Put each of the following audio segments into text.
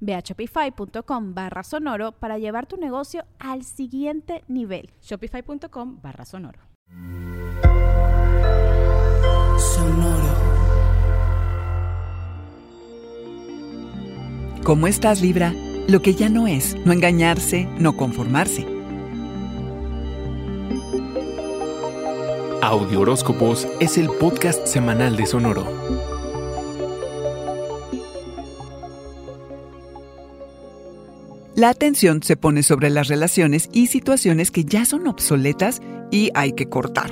Ve a shopify.com barra sonoro para llevar tu negocio al siguiente nivel. Shopify.com barra sonoro. Sonoro. ¿Cómo estás, Libra? Lo que ya no es, no engañarse, no conformarse. Audio Horóscopos es el podcast semanal de Sonoro. La atención se pone sobre las relaciones y situaciones que ya son obsoletas y hay que cortar.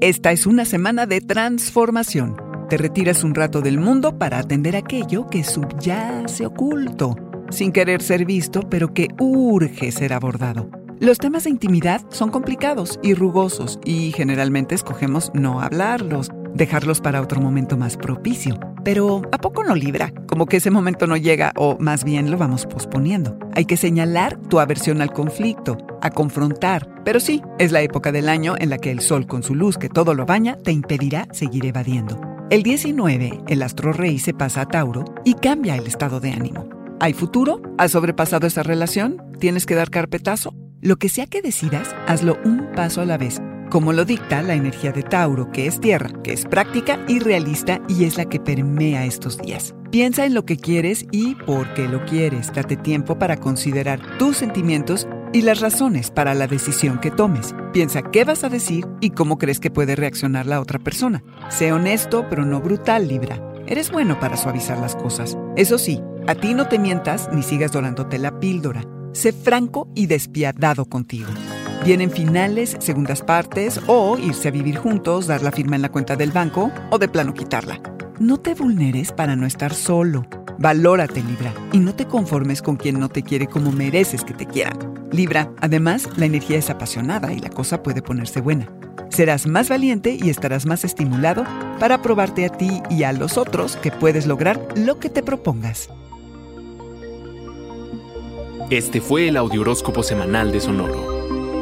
Esta es una semana de transformación. Te retiras un rato del mundo para atender aquello que subyace oculto, sin querer ser visto, pero que urge ser abordado. Los temas de intimidad son complicados y rugosos y generalmente escogemos no hablarlos, dejarlos para otro momento más propicio. Pero ¿a poco no libra? Como que ese momento no llega o más bien lo vamos posponiendo. Hay que señalar tu aversión al conflicto, a confrontar. Pero sí, es la época del año en la que el sol con su luz que todo lo baña te impedirá seguir evadiendo. El 19, el astro rey se pasa a Tauro y cambia el estado de ánimo. ¿Hay futuro? ¿Has sobrepasado esa relación? ¿Tienes que dar carpetazo? Lo que sea que decidas, hazlo un paso a la vez como lo dicta la energía de Tauro, que es tierra, que es práctica y realista y es la que permea estos días. Piensa en lo que quieres y por qué lo quieres. Date tiempo para considerar tus sentimientos y las razones para la decisión que tomes. Piensa qué vas a decir y cómo crees que puede reaccionar la otra persona. Sé honesto, pero no brutal, Libra. Eres bueno para suavizar las cosas. Eso sí, a ti no te mientas ni sigas dorándote la píldora. Sé franco y despiadado contigo. Vienen finales, segundas partes o irse a vivir juntos, dar la firma en la cuenta del banco o de plano quitarla. No te vulneres para no estar solo. Valórate, Libra, y no te conformes con quien no te quiere como mereces que te quieran. Libra, además, la energía es apasionada y la cosa puede ponerse buena. Serás más valiente y estarás más estimulado para probarte a ti y a los otros que puedes lograr lo que te propongas. Este fue el Audioróscopo Semanal de Sonoro.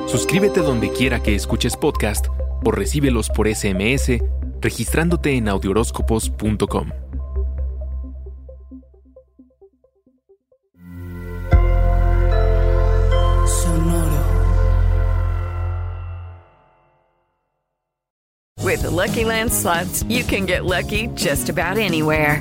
Suscríbete donde quiera que escuches podcast o recíbelos por SMS registrándote en audioróscopos.com. Sonoro. With the Lucky Land slots, you can get lucky just about anywhere.